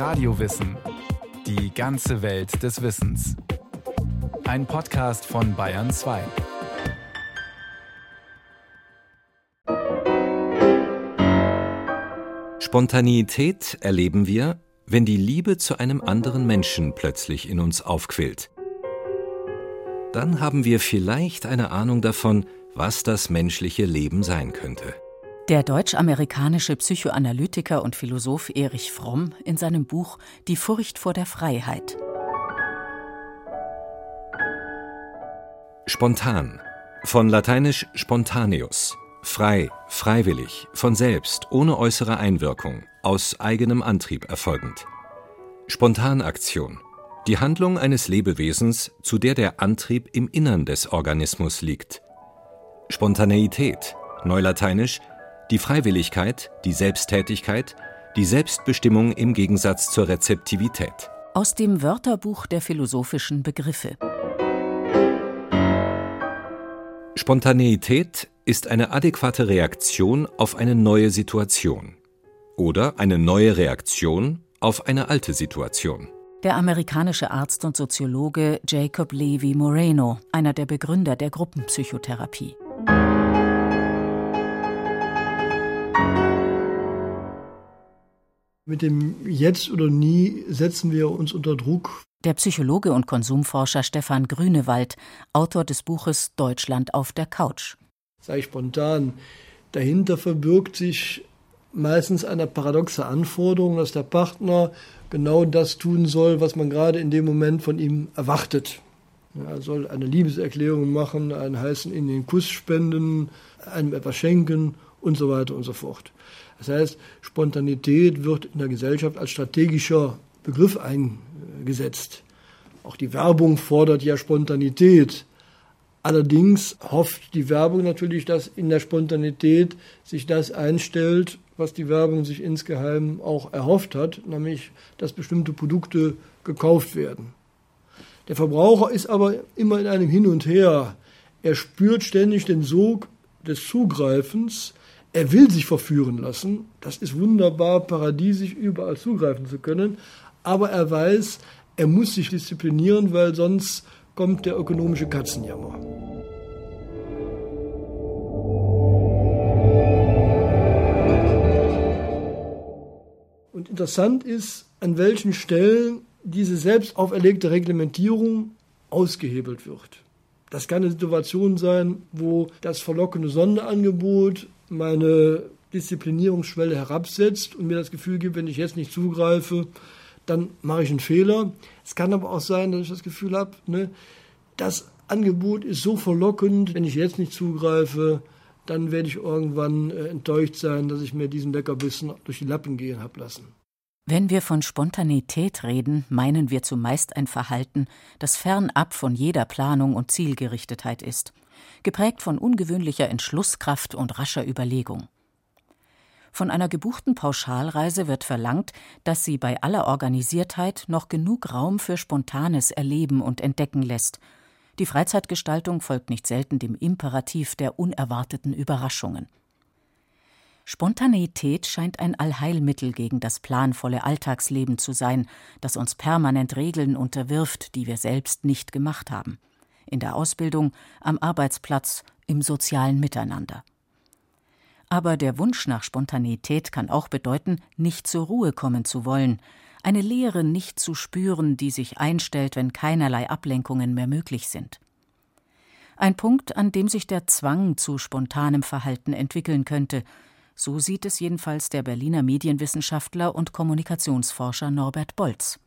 Radiowissen. Die ganze Welt des Wissens. Ein Podcast von Bayern 2. Spontaneität erleben wir, wenn die Liebe zu einem anderen Menschen plötzlich in uns aufquillt. Dann haben wir vielleicht eine Ahnung davon, was das menschliche Leben sein könnte. Der deutsch-amerikanische Psychoanalytiker und Philosoph Erich Fromm in seinem Buch Die Furcht vor der Freiheit. Spontan. Von lateinisch spontaneus. Frei, freiwillig, von selbst, ohne äußere Einwirkung, aus eigenem Antrieb erfolgend. Spontanaktion. Die Handlung eines Lebewesens, zu der der Antrieb im Innern des Organismus liegt. Spontaneität. Neulateinisch die Freiwilligkeit, die Selbsttätigkeit, die Selbstbestimmung im Gegensatz zur Rezeptivität. Aus dem Wörterbuch der philosophischen Begriffe. Spontaneität ist eine adäquate Reaktion auf eine neue Situation oder eine neue Reaktion auf eine alte Situation. Der amerikanische Arzt und Soziologe Jacob Levi Moreno, einer der Begründer der Gruppenpsychotherapie. Mit dem Jetzt oder Nie setzen wir uns unter Druck. Der Psychologe und Konsumforscher Stefan Grünewald, Autor des Buches Deutschland auf der Couch. Sei spontan. Dahinter verbirgt sich meistens eine paradoxe Anforderung, dass der Partner genau das tun soll, was man gerade in dem Moment von ihm erwartet. Er soll eine Liebeserklärung machen, einen heißen in den Kuss spenden, einem etwas schenken und so weiter und so fort. Das heißt, Spontanität wird in der Gesellschaft als strategischer Begriff eingesetzt. Auch die Werbung fordert ja Spontanität. Allerdings hofft die Werbung natürlich, dass in der Spontanität sich das einstellt, was die Werbung sich insgeheim auch erhofft hat, nämlich dass bestimmte Produkte gekauft werden. Der Verbraucher ist aber immer in einem Hin und Her. Er spürt ständig den Sog des Zugreifens er will sich verführen lassen. Das ist wunderbar, paradiesisch überall zugreifen zu können. Aber er weiß, er muss sich disziplinieren, weil sonst kommt der ökonomische Katzenjammer. Und interessant ist, an welchen Stellen diese selbst auferlegte Reglementierung ausgehebelt wird. Das kann eine Situation sein, wo das verlockende Sonderangebot meine Disziplinierungsschwelle herabsetzt und mir das Gefühl gibt, wenn ich jetzt nicht zugreife, dann mache ich einen Fehler. Es kann aber auch sein, dass ich das Gefühl habe, ne, das Angebot ist so verlockend, wenn ich jetzt nicht zugreife, dann werde ich irgendwann äh, enttäuscht sein, dass ich mir diesen Leckerbissen durch die Lappen gehen habe lassen. Wenn wir von Spontanität reden, meinen wir zumeist ein Verhalten, das fernab von jeder Planung und Zielgerichtetheit ist geprägt von ungewöhnlicher Entschlusskraft und rascher Überlegung. Von einer gebuchten Pauschalreise wird verlangt, dass sie bei aller Organisiertheit noch genug Raum für spontanes Erleben und Entdecken lässt. Die Freizeitgestaltung folgt nicht selten dem Imperativ der unerwarteten Überraschungen. Spontaneität scheint ein Allheilmittel gegen das planvolle Alltagsleben zu sein, das uns permanent Regeln unterwirft, die wir selbst nicht gemacht haben in der Ausbildung, am Arbeitsplatz, im sozialen Miteinander. Aber der Wunsch nach Spontanität kann auch bedeuten, nicht zur Ruhe kommen zu wollen, eine Leere nicht zu spüren, die sich einstellt, wenn keinerlei Ablenkungen mehr möglich sind. Ein Punkt, an dem sich der Zwang zu spontanem Verhalten entwickeln könnte, so sieht es jedenfalls der Berliner Medienwissenschaftler und Kommunikationsforscher Norbert Bolz.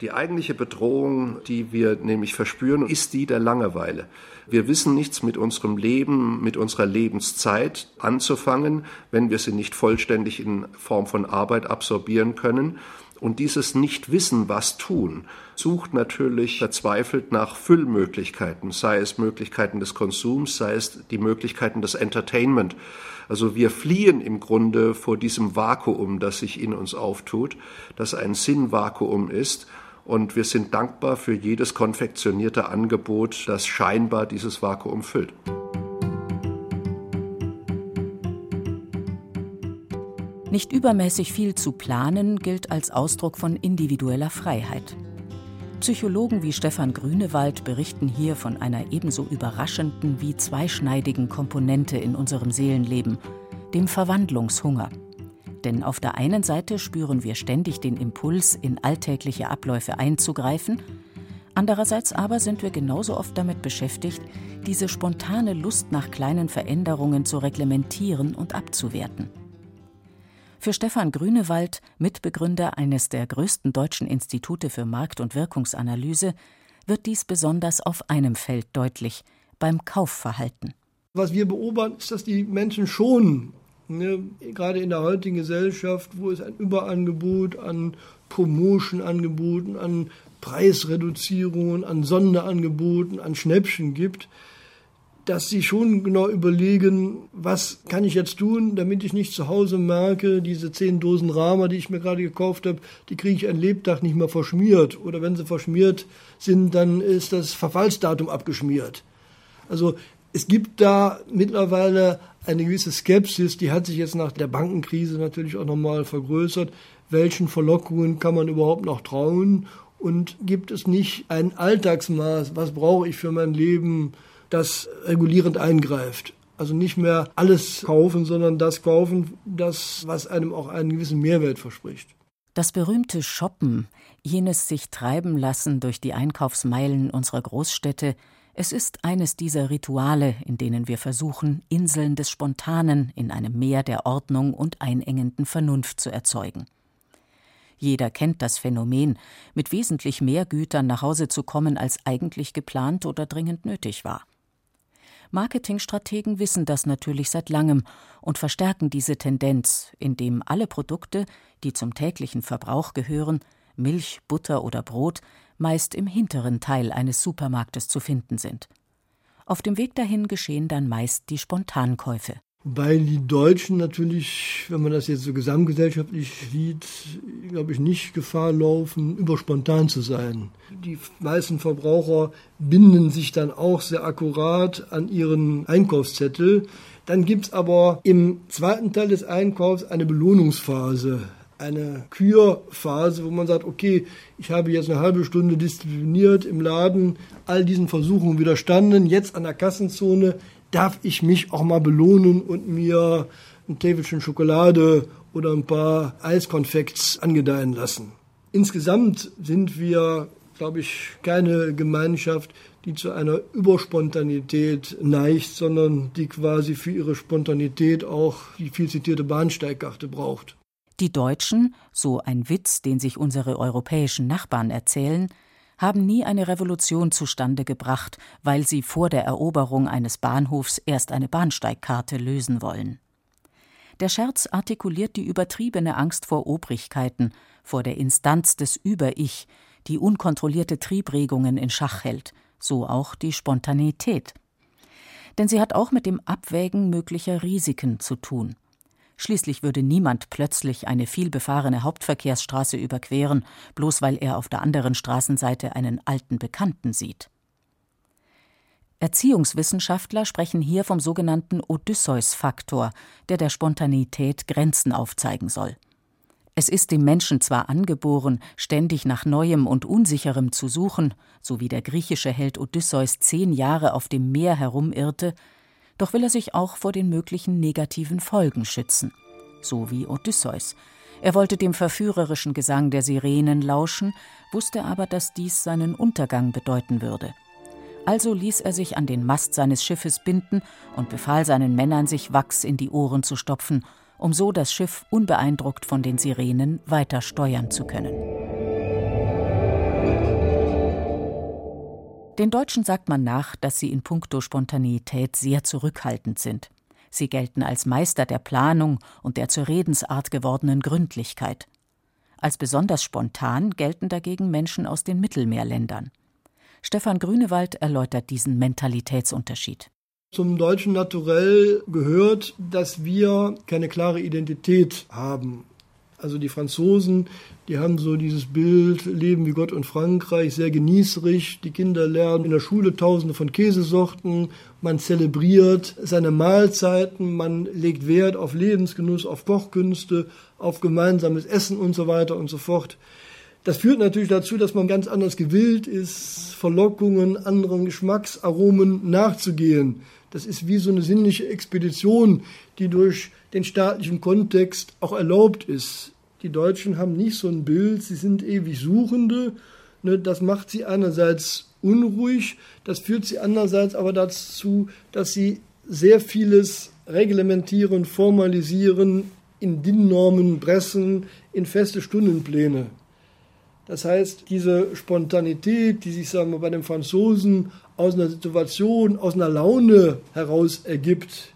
Die eigentliche Bedrohung, die wir nämlich verspüren, ist die der Langeweile. Wir wissen nichts mit unserem Leben, mit unserer Lebenszeit anzufangen, wenn wir sie nicht vollständig in Form von Arbeit absorbieren können. Und dieses Nichtwissen, was tun, sucht natürlich verzweifelt nach Füllmöglichkeiten, sei es Möglichkeiten des Konsums, sei es die Möglichkeiten des Entertainment. Also wir fliehen im Grunde vor diesem Vakuum, das sich in uns auftut, das ein Sinnvakuum ist und wir sind dankbar für jedes konfektionierte Angebot, das scheinbar dieses Vakuum füllt. Nicht übermäßig viel zu planen gilt als Ausdruck von individueller Freiheit. Psychologen wie Stefan Grünewald berichten hier von einer ebenso überraschenden wie zweischneidigen Komponente in unserem Seelenleben, dem Verwandlungshunger. Denn auf der einen Seite spüren wir ständig den Impuls, in alltägliche Abläufe einzugreifen, andererseits aber sind wir genauso oft damit beschäftigt, diese spontane Lust nach kleinen Veränderungen zu reglementieren und abzuwerten. Für Stefan Grünewald, Mitbegründer eines der größten deutschen Institute für Markt- und Wirkungsanalyse, wird dies besonders auf einem Feld deutlich, beim Kaufverhalten. Was wir beobachten, ist, dass die Menschen schon Ne, gerade in der heutigen Gesellschaft, wo es ein Überangebot an Promotion-Angeboten, an Preisreduzierungen, an Sonderangeboten, an Schnäppchen gibt, dass sie schon genau überlegen, was kann ich jetzt tun, damit ich nicht zu Hause merke, diese zehn Dosen Rama, die ich mir gerade gekauft habe, die kriege ich ein Lebtag nicht mehr verschmiert. Oder wenn sie verschmiert sind, dann ist das Verfallsdatum abgeschmiert. Also es gibt da mittlerweile eine gewisse Skepsis, die hat sich jetzt nach der Bankenkrise natürlich auch nochmal vergrößert. Welchen Verlockungen kann man überhaupt noch trauen? Und gibt es nicht ein Alltagsmaß, was brauche ich für mein Leben, das regulierend eingreift? Also nicht mehr alles kaufen, sondern das kaufen, das, was einem auch einen gewissen Mehrwert verspricht. Das berühmte Shoppen, jenes sich treiben lassen durch die Einkaufsmeilen unserer Großstädte, es ist eines dieser Rituale, in denen wir versuchen, Inseln des Spontanen in einem Meer der Ordnung und einengenden Vernunft zu erzeugen. Jeder kennt das Phänomen, mit wesentlich mehr Gütern nach Hause zu kommen, als eigentlich geplant oder dringend nötig war. Marketingstrategen wissen das natürlich seit langem und verstärken diese Tendenz, indem alle Produkte, die zum täglichen Verbrauch gehören, Milch, Butter oder Brot, meist im hinteren Teil eines Supermarktes zu finden sind. Auf dem Weg dahin geschehen dann meist die Spontankäufe. Wobei die Deutschen natürlich, wenn man das jetzt so gesamtgesellschaftlich sieht, glaube ich, nicht Gefahr laufen, überspontan zu sein. Die meisten Verbraucher binden sich dann auch sehr akkurat an ihren Einkaufszettel. Dann gibt es aber im zweiten Teil des Einkaufs eine Belohnungsphase eine Kürphase, wo man sagt, okay, ich habe jetzt eine halbe Stunde diszipliniert im Laden, all diesen Versuchen widerstanden, jetzt an der Kassenzone darf ich mich auch mal belohnen und mir ein Täfelchen Schokolade oder ein paar Eiskonfekts angedeihen lassen. Insgesamt sind wir, glaube ich, keine Gemeinschaft, die zu einer Überspontanität neigt, sondern die quasi für ihre Spontanität auch die viel zitierte Bahnsteigkarte braucht. Die Deutschen, so ein Witz, den sich unsere europäischen Nachbarn erzählen, haben nie eine Revolution zustande gebracht, weil sie vor der Eroberung eines Bahnhofs erst eine Bahnsteigkarte lösen wollen. Der Scherz artikuliert die übertriebene Angst vor Obrigkeiten, vor der Instanz des Über-Ich, die unkontrollierte Triebregungen in Schach hält, so auch die Spontanität. Denn sie hat auch mit dem Abwägen möglicher Risiken zu tun. Schließlich würde niemand plötzlich eine vielbefahrene Hauptverkehrsstraße überqueren, bloß weil er auf der anderen Straßenseite einen alten Bekannten sieht. Erziehungswissenschaftler sprechen hier vom sogenannten Odysseus-Faktor, der der Spontanität Grenzen aufzeigen soll. Es ist dem Menschen zwar angeboren, ständig nach Neuem und Unsicherem zu suchen, so wie der griechische Held Odysseus zehn Jahre auf dem Meer herumirrte, doch will er sich auch vor den möglichen negativen Folgen schützen, so wie Odysseus. Er wollte dem verführerischen Gesang der Sirenen lauschen, wusste aber, dass dies seinen Untergang bedeuten würde. Also ließ er sich an den Mast seines Schiffes binden und befahl seinen Männern, sich Wachs in die Ohren zu stopfen, um so das Schiff unbeeindruckt von den Sirenen weiter steuern zu können. Den Deutschen sagt man nach, dass sie in puncto Spontaneität sehr zurückhaltend sind. Sie gelten als Meister der Planung und der zur Redensart gewordenen Gründlichkeit. Als besonders spontan gelten dagegen Menschen aus den Mittelmeerländern. Stefan Grünewald erläutert diesen Mentalitätsunterschied. Zum deutschen Naturell gehört, dass wir keine klare Identität haben. Also die Franzosen, die haben so dieses Bild, Leben wie Gott und Frankreich, sehr genießerig. Die Kinder lernen in der Schule tausende von Käsesorten. Man zelebriert seine Mahlzeiten, man legt Wert auf Lebensgenuss, auf Kochkünste, auf gemeinsames Essen und so weiter und so fort. Das führt natürlich dazu, dass man ganz anders gewillt ist, Verlockungen, anderen Geschmacksaromen nachzugehen. Das ist wie so eine sinnliche Expedition, die durch den staatlichen Kontext auch erlaubt ist. Die Deutschen haben nicht so ein Bild, sie sind ewig Suchende. Ne, das macht sie einerseits unruhig, das führt sie andererseits aber dazu, dass sie sehr vieles reglementieren, formalisieren, in DIN-Normen pressen, in feste Stundenpläne. Das heißt, diese Spontanität, die sich sagen wir, bei den Franzosen aus einer Situation, aus einer Laune heraus ergibt,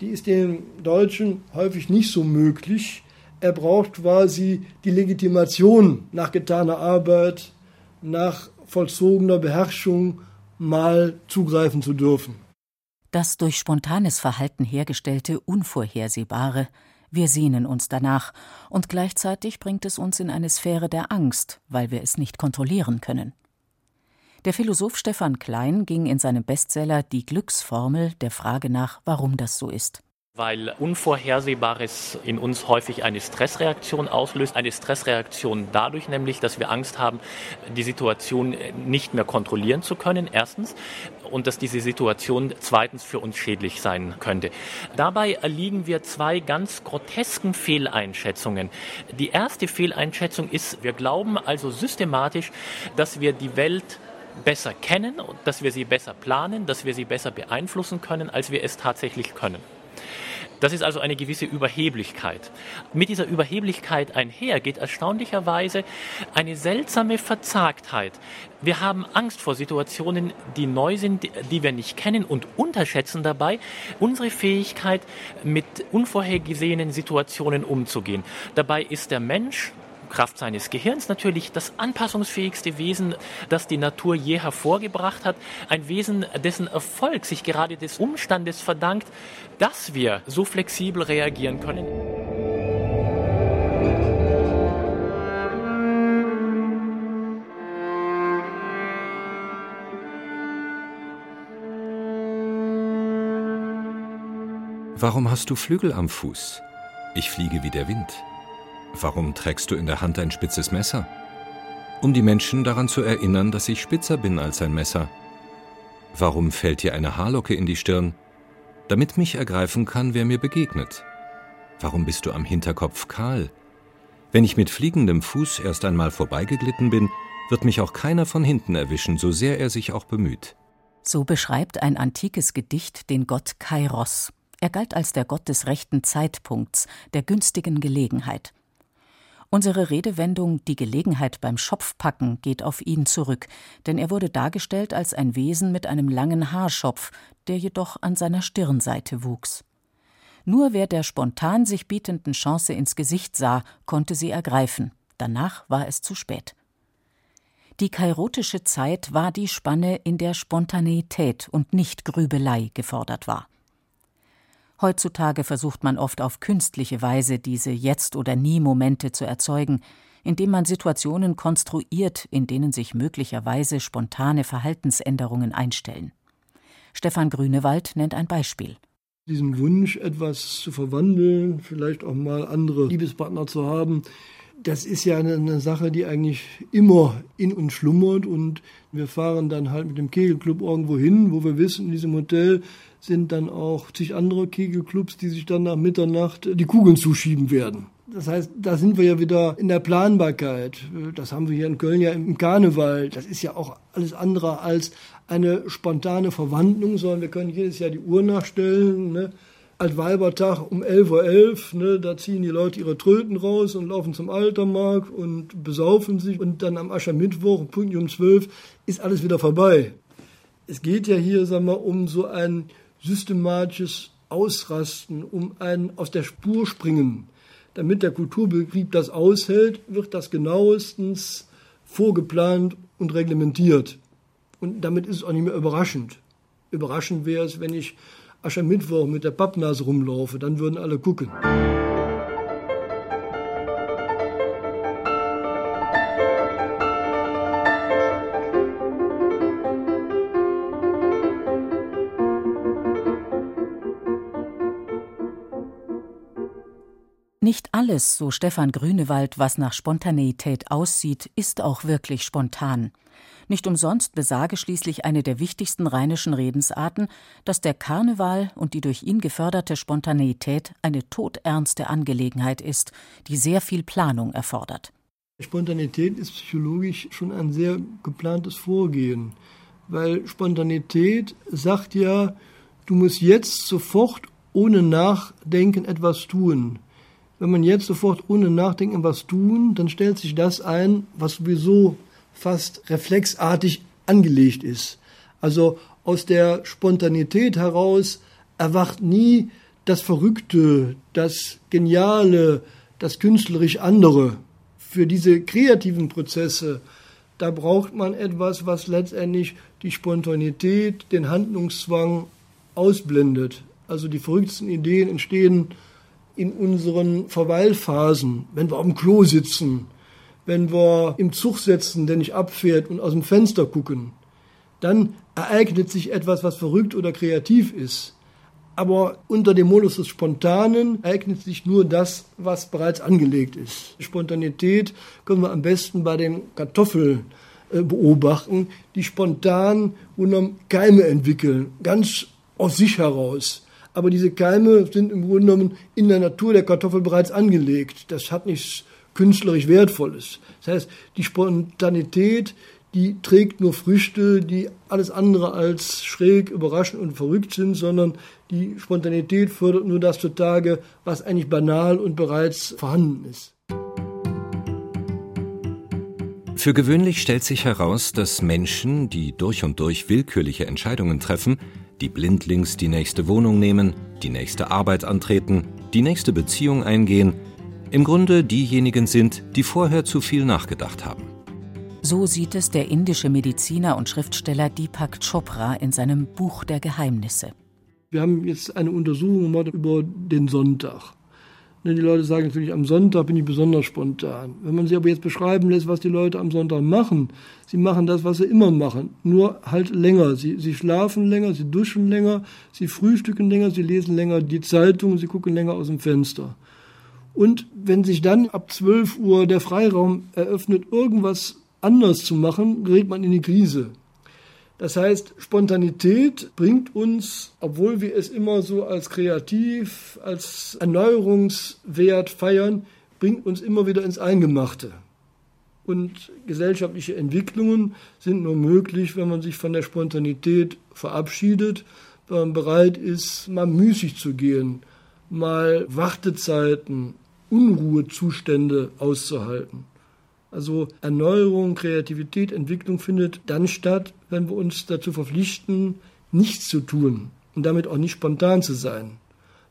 die ist den Deutschen häufig nicht so möglich. Er braucht quasi die Legitimation nach getaner Arbeit, nach vollzogener Beherrschung mal zugreifen zu dürfen. Das durch spontanes Verhalten hergestellte Unvorhersehbare, wir sehnen uns danach, und gleichzeitig bringt es uns in eine Sphäre der Angst, weil wir es nicht kontrollieren können. Der Philosoph Stefan Klein ging in seinem Bestseller Die Glücksformel der Frage nach, warum das so ist. Weil Unvorhersehbares in uns häufig eine Stressreaktion auslöst. Eine Stressreaktion dadurch nämlich, dass wir Angst haben, die Situation nicht mehr kontrollieren zu können, erstens. Und dass diese Situation zweitens für uns schädlich sein könnte. Dabei erliegen wir zwei ganz grotesken Fehleinschätzungen. Die erste Fehleinschätzung ist, wir glauben also systematisch, dass wir die Welt besser kennen und dass wir sie besser planen, dass wir sie besser beeinflussen können, als wir es tatsächlich können. Das ist also eine gewisse Überheblichkeit. Mit dieser Überheblichkeit einher geht erstaunlicherweise eine seltsame Verzagtheit. Wir haben Angst vor Situationen, die neu sind, die wir nicht kennen und unterschätzen dabei unsere Fähigkeit, mit unvorhergesehenen Situationen umzugehen. Dabei ist der Mensch Kraft seines Gehirns natürlich das anpassungsfähigste Wesen, das die Natur je hervorgebracht hat. Ein Wesen, dessen Erfolg sich gerade des Umstandes verdankt, dass wir so flexibel reagieren können. Warum hast du Flügel am Fuß? Ich fliege wie der Wind. Warum trägst du in der Hand ein spitzes Messer? Um die Menschen daran zu erinnern, dass ich spitzer bin als ein Messer. Warum fällt dir eine Haarlocke in die Stirn? Damit mich ergreifen kann, wer mir begegnet. Warum bist du am Hinterkopf kahl? Wenn ich mit fliegendem Fuß erst einmal vorbeigeglitten bin, wird mich auch keiner von hinten erwischen, so sehr er sich auch bemüht. So beschreibt ein antikes Gedicht den Gott Kairos. Er galt als der Gott des rechten Zeitpunkts, der günstigen Gelegenheit. Unsere Redewendung die Gelegenheit beim Schopfpacken geht auf ihn zurück, denn er wurde dargestellt als ein Wesen mit einem langen Haarschopf, der jedoch an seiner Stirnseite wuchs. Nur wer der spontan sich bietenden Chance ins Gesicht sah, konnte sie ergreifen. Danach war es zu spät. Die kairotische Zeit war die Spanne, in der Spontaneität und nicht Grübelei gefordert war. Heutzutage versucht man oft auf künstliche Weise diese Jetzt- oder Nie-Momente zu erzeugen, indem man Situationen konstruiert, in denen sich möglicherweise spontane Verhaltensänderungen einstellen. Stefan Grünewald nennt ein Beispiel. Diesen Wunsch, etwas zu verwandeln, vielleicht auch mal andere Liebespartner zu haben, das ist ja eine, Sache, die eigentlich immer in uns schlummert und wir fahren dann halt mit dem Kegelclub irgendwo hin, wo wir wissen, in diesem Hotel sind dann auch zig andere Kegelclubs, die sich dann nach Mitternacht die Kugeln zuschieben werden. Das heißt, da sind wir ja wieder in der Planbarkeit. Das haben wir hier in Köln ja im Karneval. Das ist ja auch alles andere als eine spontane Verwandlung, sondern wir können jedes Jahr die Uhr nachstellen. Ne? Altweibertag um 11.11 Uhr, ne, da ziehen die Leute ihre Tröten raus und laufen zum Altermarkt und besaufen sich und dann am Aschermittwoch, Punkt um 12 ist alles wieder vorbei. Es geht ja hier, sagen wir, um so ein systematisches Ausrasten, um ein aus der Spur springen. Damit der Kulturbetrieb das aushält, wird das genauestens vorgeplant und reglementiert. Und damit ist es auch nicht mehr überraschend. Überraschend wäre es, wenn ich Aschermittwoch mit der Pappnase rumlaufe, dann würden alle gucken. Nicht alles, so Stefan Grünewald, was nach Spontaneität aussieht, ist auch wirklich spontan. Nicht umsonst besage schließlich eine der wichtigsten rheinischen Redensarten, dass der Karneval und die durch ihn geförderte Spontaneität eine todernste Angelegenheit ist, die sehr viel Planung erfordert. Spontanität ist psychologisch schon ein sehr geplantes Vorgehen, weil Spontanität sagt ja, du musst jetzt sofort ohne Nachdenken etwas tun. Wenn man jetzt sofort ohne Nachdenken etwas tun, dann stellt sich das ein, was sowieso fast reflexartig angelegt ist. Also aus der Spontanität heraus erwacht nie das Verrückte, das Geniale, das künstlerisch andere. Für diese kreativen Prozesse, da braucht man etwas, was letztendlich die Spontanität, den Handlungszwang ausblendet. Also die verrücktesten Ideen entstehen in unseren Verweilphasen, wenn wir auf dem Klo sitzen, wenn wir im Zug sitzen, der nicht abfährt und aus dem Fenster gucken. Dann ereignet sich etwas, was verrückt oder kreativ ist. Aber unter dem Modus des Spontanen ereignet sich nur das, was bereits angelegt ist. Spontanität können wir am besten bei den Kartoffeln äh, beobachten, die spontan Keime entwickeln, ganz aus sich heraus. Aber diese Keime sind im Grunde genommen in der Natur der Kartoffel bereits angelegt. Das hat nichts künstlerisch Wertvolles. Das heißt, die Spontanität, die trägt nur Früchte, die alles andere als schräg, überraschend und verrückt sind, sondern die Spontanität fördert nur das zutage, was eigentlich banal und bereits vorhanden ist. Für gewöhnlich stellt sich heraus, dass Menschen, die durch und durch willkürliche Entscheidungen treffen, die blindlings die nächste Wohnung nehmen, die nächste Arbeit antreten, die nächste Beziehung eingehen, im Grunde diejenigen sind, die vorher zu viel nachgedacht haben. So sieht es der indische Mediziner und Schriftsteller Deepak Chopra in seinem Buch der Geheimnisse. Wir haben jetzt eine Untersuchung gemacht über den Sonntag. Ne, die Leute sagen natürlich, am Sonntag bin ich besonders spontan. Wenn man sich aber jetzt beschreiben lässt, was die Leute am Sonntag machen, sie machen das, was sie immer machen, nur halt länger. Sie, sie schlafen länger, sie duschen länger, sie frühstücken länger, sie lesen länger die Zeitung, sie gucken länger aus dem Fenster. Und wenn sich dann ab 12 Uhr der Freiraum eröffnet, irgendwas anders zu machen, gerät man in die Krise. Das heißt, Spontanität bringt uns, obwohl wir es immer so als kreativ, als Erneuerungswert feiern, bringt uns immer wieder ins Eingemachte. Und gesellschaftliche Entwicklungen sind nur möglich, wenn man sich von der Spontanität verabschiedet, wenn man bereit ist, mal müßig zu gehen, mal Wartezeiten, Unruhezustände auszuhalten. Also Erneuerung, Kreativität, Entwicklung findet dann statt, wenn wir uns dazu verpflichten, nichts zu tun und damit auch nicht spontan zu sein,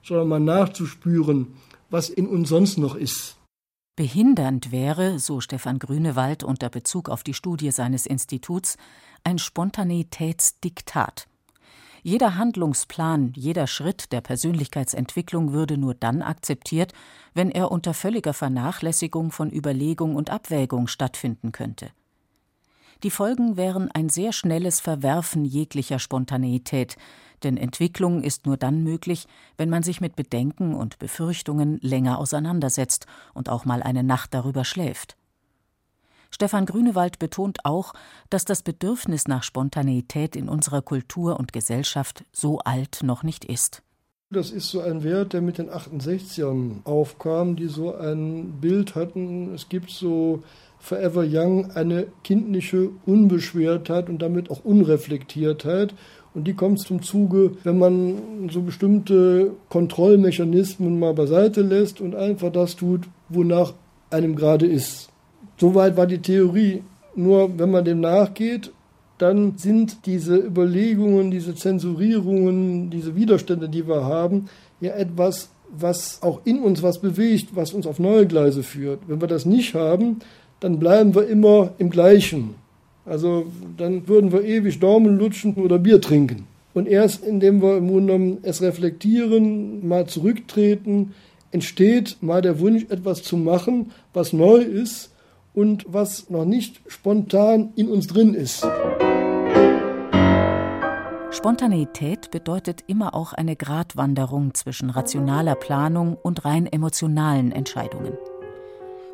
sondern mal nachzuspüren, was in uns sonst noch ist. Behindernd wäre, so Stefan Grünewald unter Bezug auf die Studie seines Instituts, ein Spontanitätsdiktat. Jeder Handlungsplan, jeder Schritt der Persönlichkeitsentwicklung würde nur dann akzeptiert, wenn er unter völliger Vernachlässigung von Überlegung und Abwägung stattfinden könnte. Die Folgen wären ein sehr schnelles Verwerfen jeglicher Spontaneität, denn Entwicklung ist nur dann möglich, wenn man sich mit Bedenken und Befürchtungen länger auseinandersetzt und auch mal eine Nacht darüber schläft. Stefan Grünewald betont auch, dass das Bedürfnis nach Spontaneität in unserer Kultur und Gesellschaft so alt noch nicht ist. Das ist so ein Wert, der mit den 68ern aufkam, die so ein Bild hatten. Es gibt so Forever Young eine kindliche Unbeschwertheit und damit auch Unreflektiertheit. Und die kommt zum Zuge, wenn man so bestimmte Kontrollmechanismen mal beiseite lässt und einfach das tut, wonach einem gerade ist. Soweit war die Theorie. Nur wenn man dem nachgeht, dann sind diese Überlegungen, diese Zensurierungen, diese Widerstände, die wir haben, ja etwas, was auch in uns was bewegt, was uns auf neue Gleise führt. Wenn wir das nicht haben, dann bleiben wir immer im Gleichen. Also dann würden wir ewig Daumen lutschen oder Bier trinken. Und erst indem wir im Grunde genommen es reflektieren, mal zurücktreten, entsteht mal der Wunsch, etwas zu machen, was neu ist und was noch nicht spontan in uns drin ist. Spontaneität bedeutet immer auch eine Gratwanderung zwischen rationaler Planung und rein emotionalen Entscheidungen.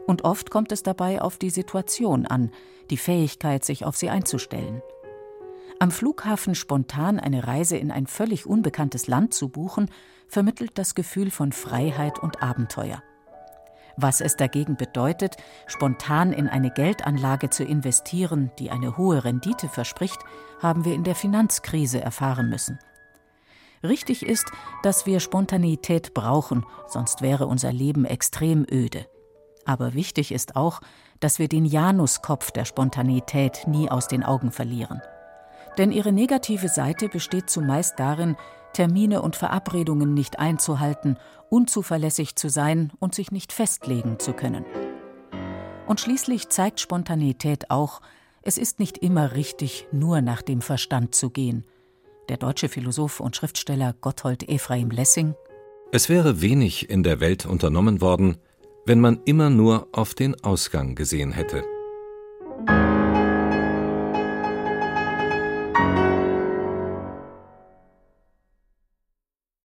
Und oft kommt es dabei auf die Situation an, die Fähigkeit, sich auf sie einzustellen. Am Flughafen spontan eine Reise in ein völlig unbekanntes Land zu buchen, vermittelt das Gefühl von Freiheit und Abenteuer. Was es dagegen bedeutet, spontan in eine Geldanlage zu investieren, die eine hohe Rendite verspricht, haben wir in der Finanzkrise erfahren müssen. Richtig ist, dass wir Spontaneität brauchen, sonst wäre unser Leben extrem öde. Aber wichtig ist auch, dass wir den Januskopf der Spontaneität nie aus den Augen verlieren. Denn ihre negative Seite besteht zumeist darin, Termine und Verabredungen nicht einzuhalten, unzuverlässig zu sein und sich nicht festlegen zu können. Und schließlich zeigt Spontanität auch, es ist nicht immer richtig, nur nach dem Verstand zu gehen. Der deutsche Philosoph und Schriftsteller Gotthold Ephraim Lessing Es wäre wenig in der Welt unternommen worden, wenn man immer nur auf den Ausgang gesehen hätte.